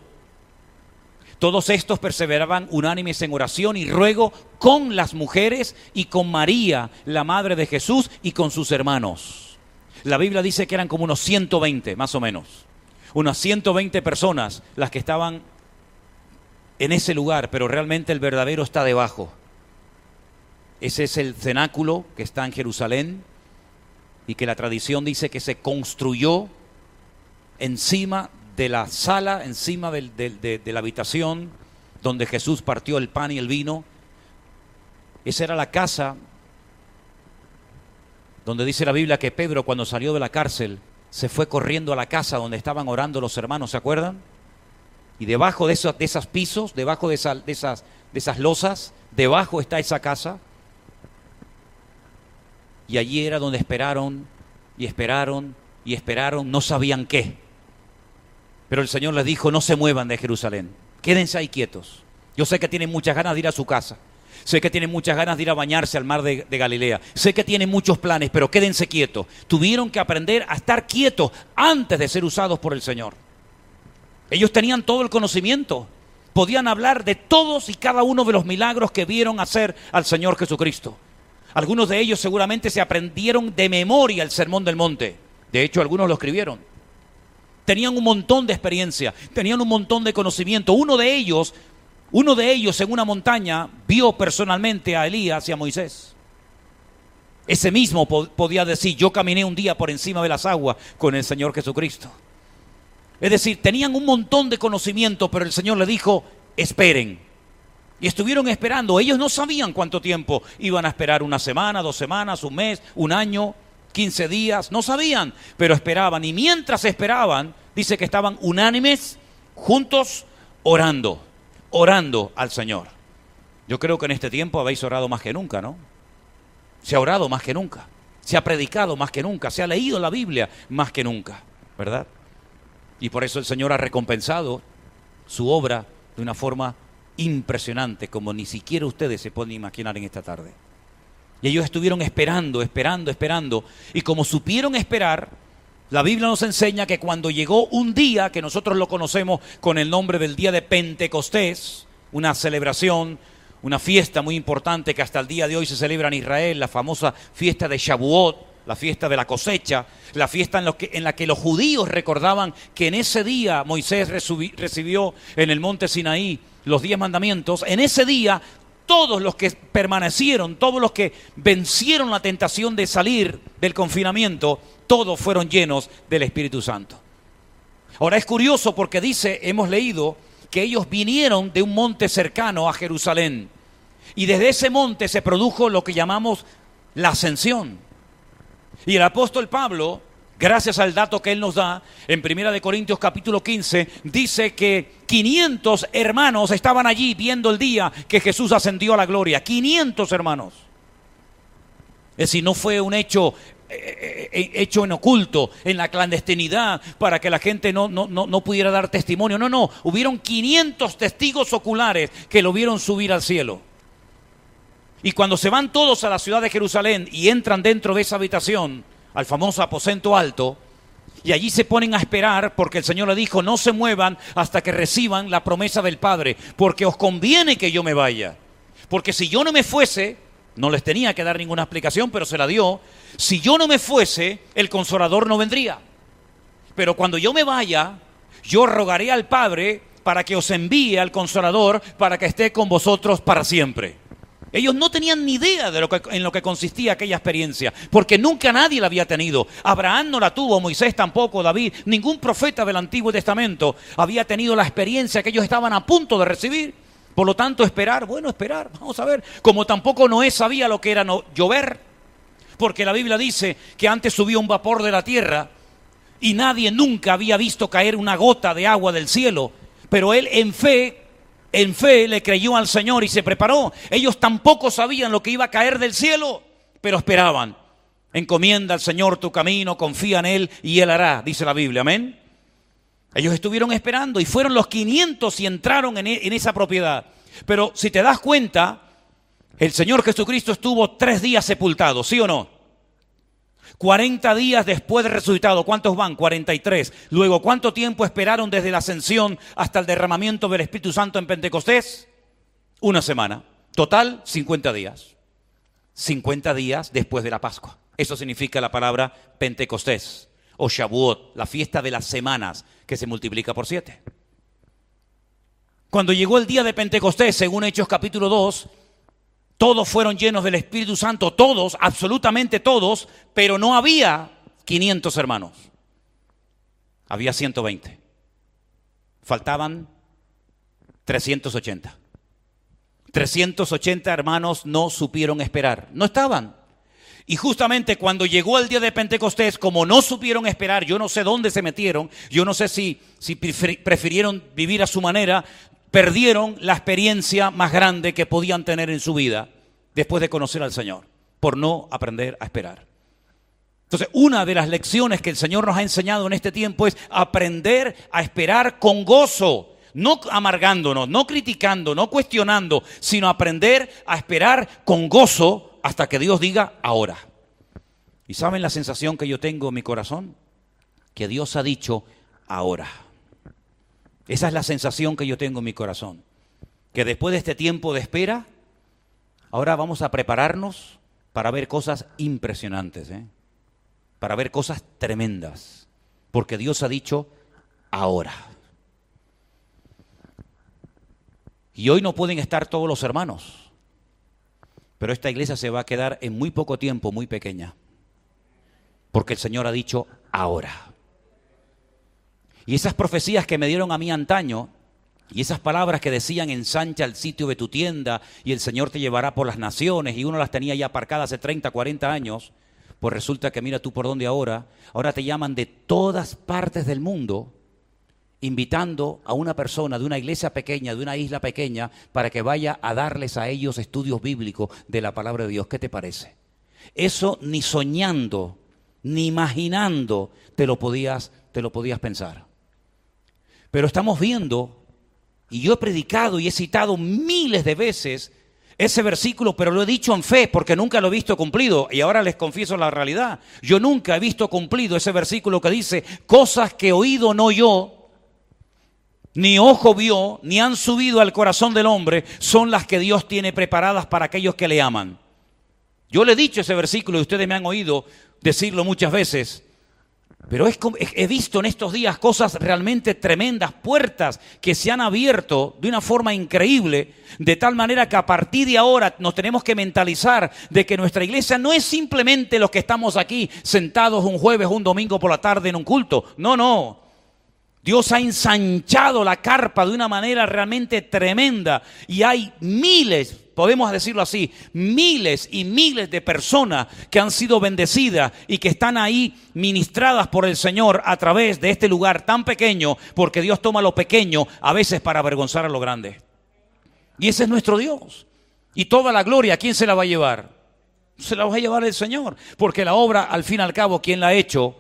Todos estos perseveraban unánimes en oración y ruego con las mujeres y con María, la madre de Jesús, y con sus hermanos. La Biblia dice que eran como unos 120, más o menos unas 120 personas las que estaban en ese lugar, pero realmente el verdadero está debajo. Ese es el cenáculo que está en Jerusalén y que la tradición dice que se construyó encima de la sala, encima de, la habitación donde Jesús partió el pan y el vino. Esa era la casa donde dice la Biblia que Pedro cuando salió de la cárcel se fue corriendo a la casa donde estaban orando los hermanos, ¿se acuerdan? Y debajo de esos, pisos, debajo de, de, esas, de esas losas, debajo está esa casa. Y allí era donde esperaron y esperaron y esperaron, no sabían qué. Pero el Señor les dijo, no se muevan de Jerusalén, quédense ahí quietos. Yo sé que tienen muchas ganas de ir a su casa. Sé que tienen muchas ganas de ir a bañarse al mar de, Galilea. Sé que tienen muchos planes, pero quédense quietos. Tuvieron que aprender a estar quietos antes de ser usados por el Señor. Ellos tenían todo el conocimiento, podían hablar de todos y cada uno de los milagros que vieron hacer al Señor Jesucristo. Algunos de ellos seguramente se aprendieron de memoria el Sermón del Monte. De hecho, algunos lo escribieron. Tenían un montón de experiencia, tenían un montón de conocimiento. Uno de ellos, uno de ellos en una montaña vio personalmente a Elías y a Moisés. Ese mismo podía decir, yo caminé un día por encima de las aguas con el Señor Jesucristo. Es decir, tenían un montón de conocimiento, pero el Señor le dijo, esperen. Y estuvieron esperando. Ellos no sabían cuánto tiempo iban a esperar, una semana, dos semanas, un mes, un año, quince días, no sabían, pero esperaban. Y mientras esperaban, dice que estaban unánimes, juntos, orando, orando al Señor. Yo creo que en este tiempo habéis orado más que nunca, ¿no? Se ha orado más que nunca, se ha predicado más que nunca, se ha leído la Biblia más que nunca, ¿verdad? Y por eso el Señor ha recompensado su obra de una forma impresionante, como ni siquiera ustedes se pueden imaginar en esta tarde. Y ellos estuvieron esperando, esperando, esperando. Y como supieron esperar, la Biblia nos enseña que cuando llegó un día, que nosotros lo conocemos con el nombre del día de Pentecostés, una celebración, una fiesta muy importante que hasta el día de hoy se celebra en Israel, la famosa fiesta de Shavuot, la fiesta de la cosecha, la fiesta en, la que los judíos recordaban que en ese día Moisés recibió en el monte Sinaí los diez mandamientos, en ese día todos los que permanecieron, todos los que vencieron la tentación de salir del confinamiento, todos fueron llenos del Espíritu Santo. Ahora es curioso porque dice, hemos leído, que ellos vinieron de un monte cercano a Jerusalén. Y desde ese monte se produjo lo que llamamos la ascensión. Y el apóstol Pablo, gracias al dato que él nos da, en Primera de Corintios capítulo 15, dice que 500 hermanos estaban allí viendo el día que Jesús ascendió a la gloria. 500 hermanos. Es decir, no fue un hecho eh, eh, hecho en oculto, en la clandestinidad, para que la gente no, no, no, no pudiera dar testimonio. No, no, hubieron 500 testigos oculares que lo vieron subir al cielo. Y cuando se van todos a la ciudad de Jerusalén y entran dentro de esa habitación, al famoso aposento alto, y allí se ponen a esperar porque el Señor le dijo, no se muevan hasta que reciban la promesa del Padre, porque os conviene que yo me vaya. Porque si yo no me fuese, no les tenía que dar ninguna explicación, pero se la dio, si yo no me fuese, el consolador no vendría. Pero cuando yo me vaya, yo rogaré al Padre para que os envíe al consolador para que esté con vosotros para siempre. Ellos no tenían ni idea de lo que, en lo que consistía aquella experiencia, porque nunca nadie la había tenido. Abraham no la tuvo, Moisés tampoco, David, ningún profeta del Antiguo Testamento había tenido la experiencia que ellos estaban a punto de recibir. Por lo tanto, esperar, bueno, esperar, vamos a ver. Como tampoco Noé sabía lo que era no, llover, porque la Biblia dice que antes subió un vapor de la tierra y nadie nunca había visto caer una gota de agua del cielo, pero él en fe en fe le creyó al Señor y se preparó. Ellos tampoco sabían lo que iba a caer del cielo, pero esperaban. Encomienda al Señor tu camino, confía en Él y Él hará, dice la Biblia. Amén. Ellos estuvieron esperando y fueron los 500 y entraron en, e, en esa propiedad. Pero si te das cuenta, el Señor Jesucristo estuvo tres días sepultado, ¿sí o no? 40 días después de resucitado, ¿cuántos van? 43. Luego, ¿cuánto tiempo esperaron desde la ascensión hasta el derramamiento del Espíritu Santo en Pentecostés? Una semana. Total, 50 días. 50 días después de la Pascua. Eso significa la palabra Pentecostés o Shavuot, la fiesta de las semanas que se multiplica por siete. Cuando llegó el día de Pentecostés, según Hechos capítulo 2, todos fueron llenos del Espíritu Santo, todos, absolutamente todos, pero no había 500 hermanos. Había 120. Faltaban 380. 380 hermanos no supieron esperar. No estaban. Y justamente cuando llegó el día de Pentecostés, como no supieron esperar, yo no sé dónde se metieron, yo no sé si, si prefirieron vivir a su manera, perdieron la experiencia más grande que podían tener en su vida después de conocer al Señor, por no aprender a esperar. Entonces, una de las lecciones que el Señor nos ha enseñado en este tiempo es aprender a esperar con gozo, no amargándonos, no criticando, no cuestionando, sino aprender a esperar con gozo hasta que Dios diga ahora. ¿Y saben la sensación que yo tengo en mi corazón? Que Dios ha dicho ahora. Esa es la sensación que yo tengo en mi corazón. que después de este tiempo de espera, ahora vamos a prepararnos para ver cosas impresionantes, ¿eh? para ver cosas tremendas, porque Dios ha dicho ahora. Y hoy no pueden estar todos los hermanos, pero esta iglesia se va a quedar en muy poco tiempo muy pequeña, porque el Señor ha dicho ahora. Y esas profecías que me dieron a mí antaño, y esas palabras que decían ensancha el sitio de tu tienda y el Señor te llevará por las naciones, y uno las tenía ya aparcadas hace 30, 40 años, pues resulta que mira tú por dónde ahora, ahora te llaman de todas partes del mundo invitando a una persona de una iglesia pequeña, de una isla pequeña, para que vaya a darles a ellos estudios bíblicos de la palabra de Dios. ¿Qué te parece? Eso ni soñando, ni imaginando te lo podías, te lo podías pensar. Pero estamos viendo, y yo he predicado y he citado miles de veces ese versículo, pero lo he dicho en fe porque nunca lo he visto cumplido. Y ahora les confieso la realidad. Yo nunca he visto cumplido ese versículo que dice, cosas que oído no yo, ni ojo vio, ni han subido al corazón del hombre, son las que Dios tiene preparadas para aquellos que le aman. Yo le he dicho ese versículo y ustedes me han oído decirlo muchas veces. Pero he visto en estos días cosas realmente tremendas, puertas que se han abierto de una forma increíble, de tal manera que a partir de ahora nos tenemos que mentalizar de que nuestra iglesia no es simplemente los que estamos aquí sentados un jueves un domingo por la tarde en un culto. No, no. Dios ha ensanchado la carpa de una manera realmente tremenda y hay miles, podemos decirlo así, miles y miles de personas que han sido bendecidas y que están ahí ministradas por el Señor a través de este lugar tan pequeño, porque Dios toma lo pequeño a veces para avergonzar a lo grande. Y ese es nuestro Dios. Y toda la gloria, ¿quién se la va a llevar? Se la va a llevar el Señor, porque la obra, al fin y al cabo, quien la ha hecho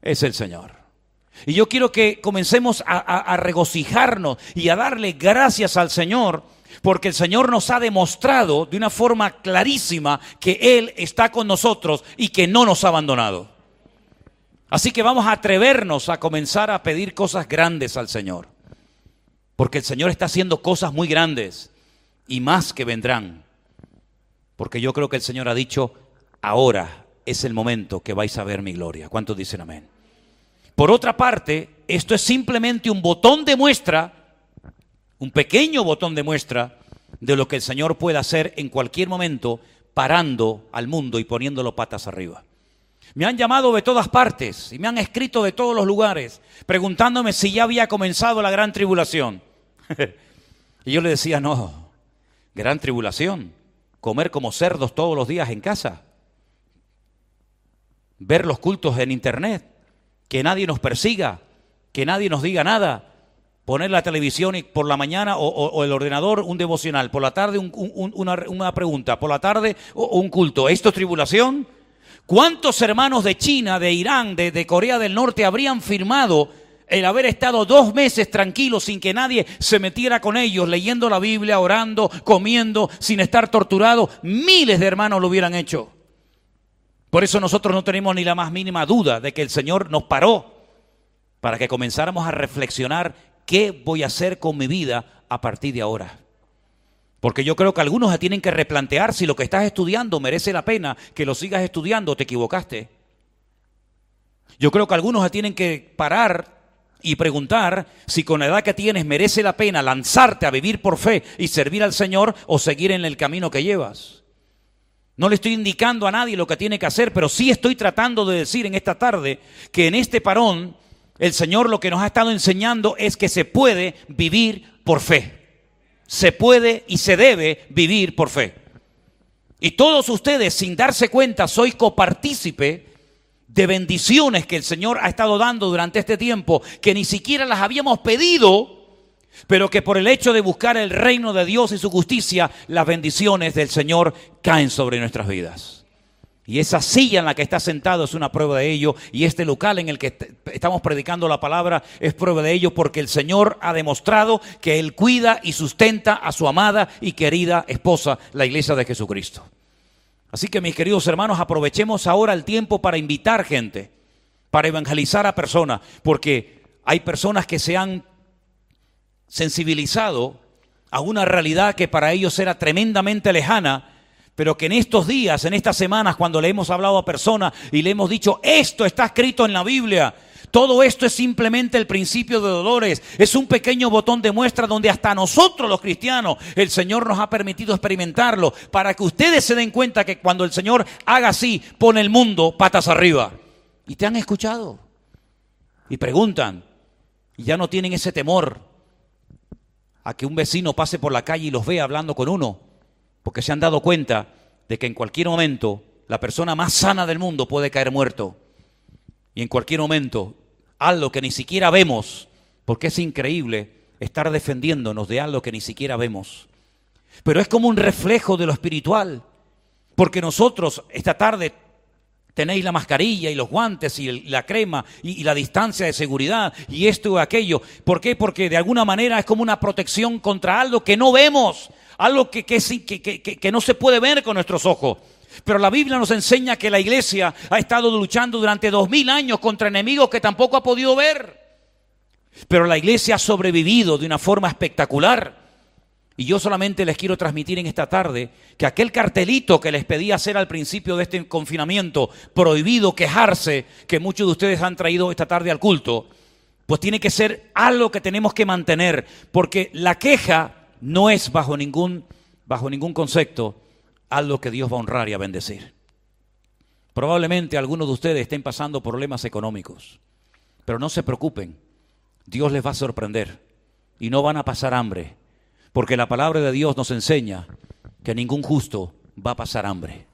es el Señor. Y yo quiero que comencemos a, regocijarnos y a darle gracias al Señor, porque el Señor nos ha demostrado de una forma clarísima que Él está con nosotros y que no nos ha abandonado. Así que vamos a atrevernos a comenzar a pedir cosas grandes al Señor, porque el Señor está haciendo cosas muy grandes y más que vendrán, porque yo creo que el Señor ha dicho, ahora es el momento que vais a ver mi gloria. ¿Cuántos dicen amén? Por otra parte, esto es simplemente un botón de muestra, un pequeño botón de muestra de lo que el Señor puede hacer en cualquier momento parando al mundo y poniéndolo patas arriba. Me han llamado de todas partes y me han escrito de todos los lugares preguntándome si ya había comenzado la gran tribulación. (laughs) y yo le decía, no, gran tribulación, comer como cerdos todos los días en casa, ver los cultos en internet, que nadie nos persiga, que nadie nos diga nada, poner la televisión y por la mañana o, el ordenador un devocional, por la tarde una, pregunta, por la tarde un culto. ¿Esto es tribulación? ¿Cuántos hermanos de China, de Irán, de, de Corea del Norte habrían firmado el haber estado dos meses tranquilos sin que nadie se metiera con ellos, leyendo la Biblia, orando, comiendo, sin estar torturado? Miles de hermanos lo hubieran hecho. Por eso nosotros no tenemos ni la más mínima duda de que el Señor nos paró para que comenzáramos a reflexionar qué voy a hacer con mi vida a partir de ahora. Porque yo creo que algunos tienen que replantear si lo que estás estudiando merece la pena que lo sigas estudiando o te equivocaste. Yo creo que algunos tienen que parar y preguntar si con la edad que tienes merece la pena lanzarte a vivir por fe y servir al Señor o seguir en el camino que llevas. No le estoy indicando a nadie lo que tiene que hacer, pero sí estoy tratando de decir en esta tarde que en este parón el Señor lo que nos ha estado enseñando es que se puede vivir por fe. Se puede y se debe vivir por fe. Y todos ustedes, sin darse cuenta, soy copartícipe de bendiciones que el Señor ha estado dando durante este tiempo, que ni siquiera las habíamos pedido, pero que por el hecho de buscar el reino de Dios y su justicia, las bendiciones del Señor caen sobre nuestras vidas. Y esa silla en la que está sentado es una prueba de ello. Y este local en el que estamos predicando la palabra es prueba de ello porque el Señor ha demostrado que Él cuida y sustenta a su amada y querida esposa, la iglesia de Jesucristo. Así que mis queridos hermanos, aprovechemos ahora el tiempo para invitar gente, para evangelizar a personas, porque hay personas que se han sensibilizado a una realidad que para ellos era tremendamente lejana, pero que en estos días, en estas semanas, cuando le hemos hablado a personas y le hemos dicho, esto está escrito en la Biblia, todo esto es simplemente el principio de dolores, es un pequeño botón de muestra donde hasta nosotros los cristianos el Señor nos ha permitido experimentarlo para que ustedes se den cuenta que cuando el Señor haga así, pone el mundo patas arriba. Y te han escuchado. Y preguntan, y ya no tienen ese temor a que un vecino pase por la calle y los vea hablando con uno, porque se han dado cuenta de que en cualquier momento la persona más sana del mundo puede caer muerto. Y en cualquier momento, algo que ni siquiera vemos, porque es increíble estar defendiéndonos de algo que ni siquiera vemos. Pero es como un reflejo de lo espiritual, porque nosotros esta tarde tenéis la mascarilla y los guantes y la crema y, la distancia de seguridad y esto y aquello. ¿Por qué? Porque de alguna manera es como una protección contra algo que no vemos, algo que, que, no se puede ver con nuestros ojos. Pero la Biblia nos enseña que la iglesia ha estado luchando durante dos mil años contra enemigos que tampoco ha podido ver. Pero la iglesia ha sobrevivido de una forma espectacular. Y yo solamente les quiero transmitir en esta tarde que aquel cartelito que les pedí hacer al principio de este confinamiento, prohibido quejarse, que muchos de ustedes han traído esta tarde al culto, pues tiene que ser algo que tenemos que mantener, porque la queja no es bajo ningún, bajo ningún concepto algo que Dios va a honrar y a bendecir. Probablemente algunos de ustedes estén pasando problemas económicos, pero no se preocupen, Dios les va a sorprender y no van a pasar hambre porque la palabra de Dios nos enseña que ningún justo va a pasar hambre.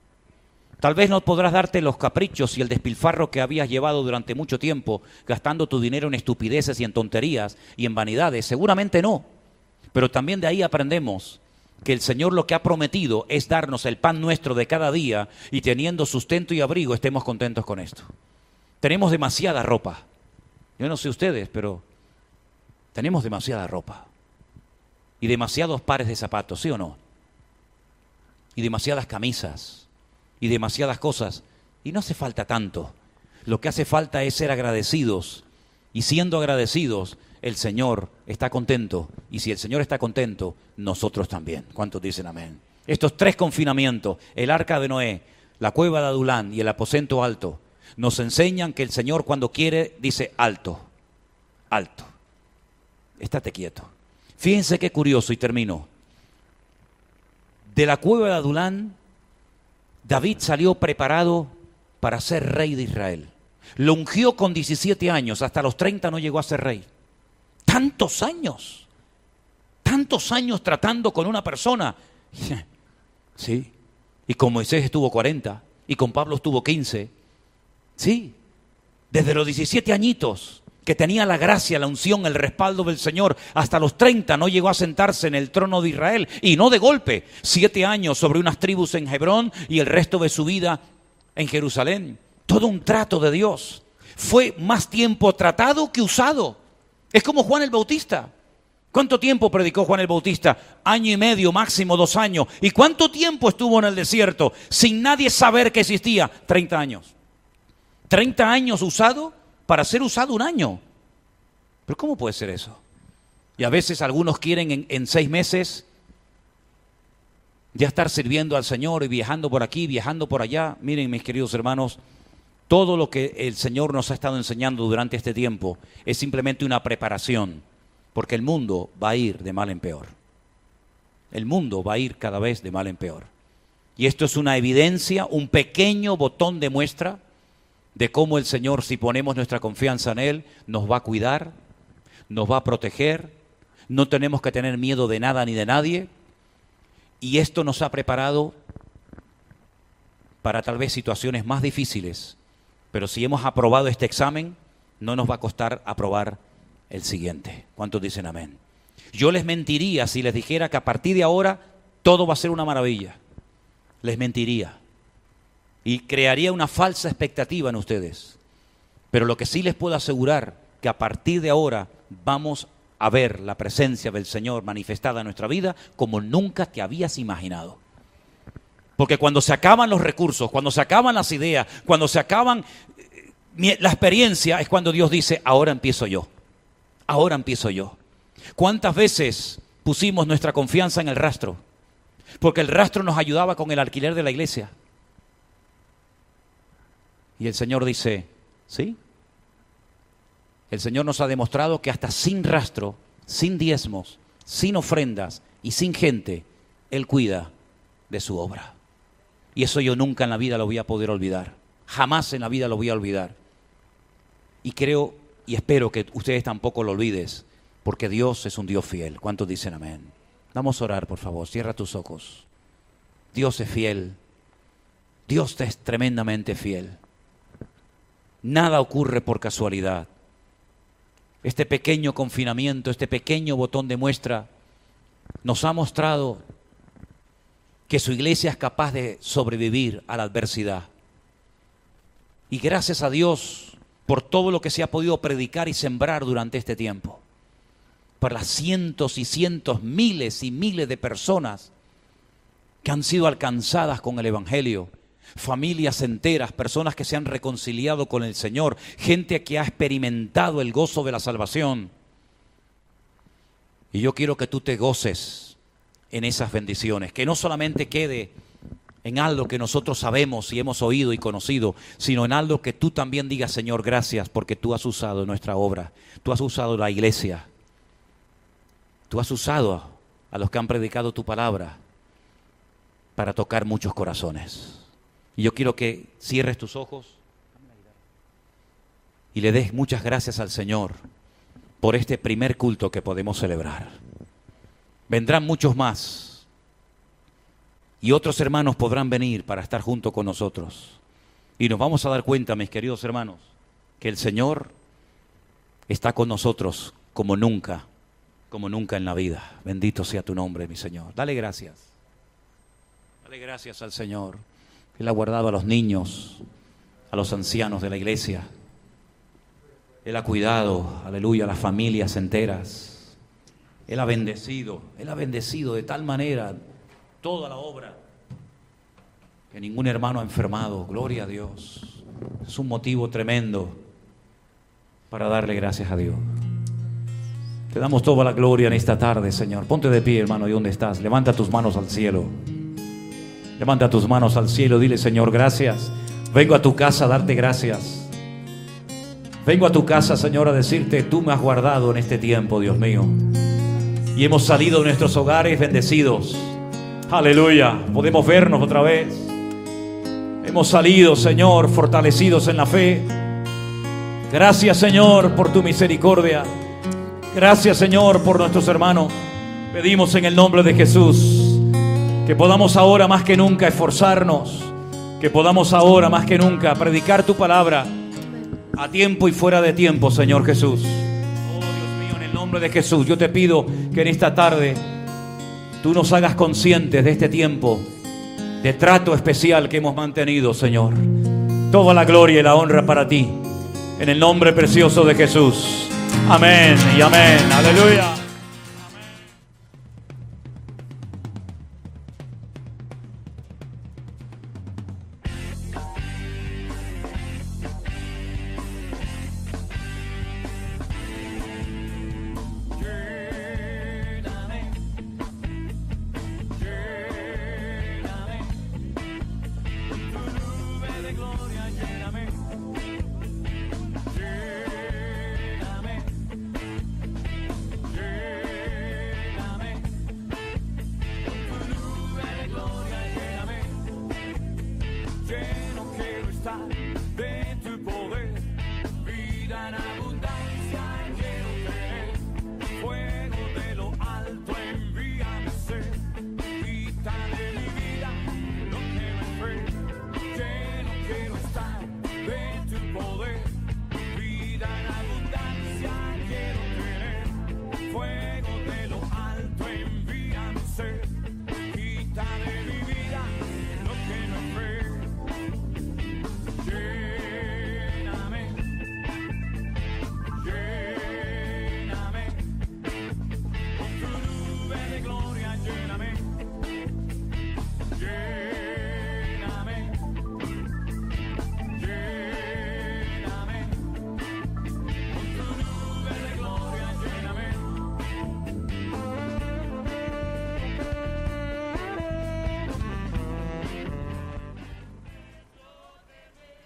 Tal vez no podrás darte los caprichos y el despilfarro que habías llevado durante mucho tiempo, gastando tu dinero en estupideces y en tonterías y en vanidades. Seguramente no. Pero también de ahí aprendemos que el Señor lo que ha prometido es darnos el pan nuestro de cada día y teniendo sustento y abrigo estemos contentos con esto. Tenemos demasiada ropa. Yo no sé ustedes, pero tenemos demasiada ropa y demasiados pares de zapatos, ¿sí o no? Y demasiadas camisas y demasiadas cosas. Y no hace falta tanto. Lo que hace falta es ser agradecidos. Y siendo agradecidos, el Señor está contento. Y si el Señor está contento, nosotros también. ¿Cuántos dicen amén? Estos tres confinamientos, el arca de Noé, la cueva de Adulán y el aposento alto, nos enseñan que el Señor cuando quiere dice alto, alto. Estate quieto. Fíjense qué curioso y termino. De la cueva de Adulán, David salió preparado para ser rey de Israel. Lo ungió con 17 años, hasta los 30 no llegó a ser rey. Tantos años, tantos años tratando con una persona. (laughs) Sí, y con Moisés estuvo 40, y con Pablo estuvo 15. Sí, desde los 17 añitos que tenía la gracia, la unción, el respaldo del Señor. Hasta los 30 no llegó a sentarse en el trono de Israel y no de golpe. Siete años sobre unas tribus en Hebrón y el resto de su vida en Jerusalén. Todo un trato de Dios. Fue más tiempo tratado que usado. Es como Juan el Bautista. ¿Cuánto tiempo predicó Juan el Bautista? Año y medio, máximo dos años. ¿Y cuánto tiempo estuvo en el desierto sin nadie saber que existía? Treinta años. ¿Treinta años usado? Para ser usado un año. Pero ¿cómo puede ser eso? Y a veces algunos quieren en, seis meses ya estar sirviendo al Señor y viajando por aquí, viajando por allá. Miren, mis queridos hermanos, todo lo que el Señor nos ha estado enseñando durante este tiempo es simplemente una preparación, porque el mundo va a ir de mal en peor. El mundo va a ir cada vez de mal en peor. Y esto es una evidencia, un pequeño botón de muestra de cómo el Señor, si ponemos nuestra confianza en Él, nos va a cuidar, nos va a proteger, no tenemos que tener miedo de nada ni de nadie, y esto nos ha preparado para tal vez situaciones más difíciles, pero si hemos aprobado este examen, no nos va a costar aprobar el siguiente. ¿Cuántos dicen amén? Yo les mentiría si les dijera que a partir de ahora todo va a ser una maravilla. Les mentiría y crearía una falsa expectativa en ustedes. Pero lo que sí les puedo asegurar que a partir de ahora vamos a ver la presencia del Señor manifestada en nuestra vida como nunca te habías imaginado. Porque cuando se acaban los recursos, cuando se acaban las ideas, cuando se acaban eh, la experiencia, es cuando Dios dice, ahora empiezo yo, ahora empiezo yo. ¿Cuántas veces pusimos nuestra confianza en el rastro, porque el rastro nos ayudaba con el alquiler de la iglesia. Y el Señor dice, ¿sí? El Señor nos ha demostrado que hasta sin rastro, sin diezmos, sin ofrendas y sin gente, Él cuida de su obra. Y eso yo nunca en la vida lo voy a poder olvidar. Jamás en la vida lo voy a olvidar. Y creo y espero que ustedes tampoco lo olvides, porque Dios es un Dios fiel. ¿Cuántos dicen amén? Vamos a orar, por favor. Cierra tus ojos. Dios es fiel. Dios es tremendamente fiel. Nada ocurre por casualidad. Este pequeño confinamiento, este pequeño botón de muestra, nos ha mostrado que su iglesia es capaz de sobrevivir a la adversidad. Y gracias a Dios por todo lo que se ha podido predicar y sembrar durante este tiempo, por las cientos y cientos, miles y miles de personas que han sido alcanzadas con el Evangelio, familias enteras, personas que se han reconciliado con el Señor, gente que ha experimentado el gozo de la salvación. Y yo quiero que tú te goces en esas bendiciones, que no solamente quede en algo que nosotros sabemos y hemos oído y conocido, sino en algo que tú también digas, Señor, gracias porque tú has usado nuestra obra, tú has usado la iglesia, tú has usado a los que han predicado tu palabra para tocar muchos corazones. Y yo quiero que cierres tus ojos y le des muchas gracias al Señor por este primer culto que podemos celebrar. Vendrán muchos más y otros hermanos podrán venir para estar junto con nosotros. Y nos vamos a dar cuenta, mis queridos hermanos, que el Señor está con nosotros como nunca, como nunca en la vida. Bendito sea tu nombre, mi Señor. Dale gracias. Dale gracias al Señor. Él ha guardado a los niños, a los ancianos de la iglesia. Él ha cuidado, aleluya, a las familias enteras. Él ha bendecido, Él ha bendecido de tal manera toda la obra. Que ningún hermano ha enfermado, gloria a Dios. Es un motivo tremendo para darle gracias a Dios. Te damos toda la gloria en esta tarde, Señor. Ponte de pie, hermano, ¿y dónde estás? Levanta tus manos al cielo. Levanta tus manos al cielo, dile, Señor, gracias. Vengo a tu casa a darte gracias. Vengo a tu casa, Señor, a decirte, tú me has guardado en este tiempo, Dios mío. Y hemos salido de nuestros hogares bendecidos. Aleluya. Podemos vernos otra vez. Hemos salido, Señor, fortalecidos en la fe. Gracias, Señor, por tu misericordia. Gracias, Señor, por nuestros hermanos. Pedimos en el nombre de Jesús que podamos ahora más que nunca esforzarnos, que podamos ahora más que nunca predicar tu palabra a tiempo y fuera de tiempo, Señor Jesús. Oh Dios mío, en el nombre de Jesús, yo te pido que en esta tarde tú nos hagas conscientes de este tiempo de trato especial que hemos mantenido, Señor. Toda la gloria y la honra para ti. En el nombre precioso de Jesús. Amén y amén. Aleluya.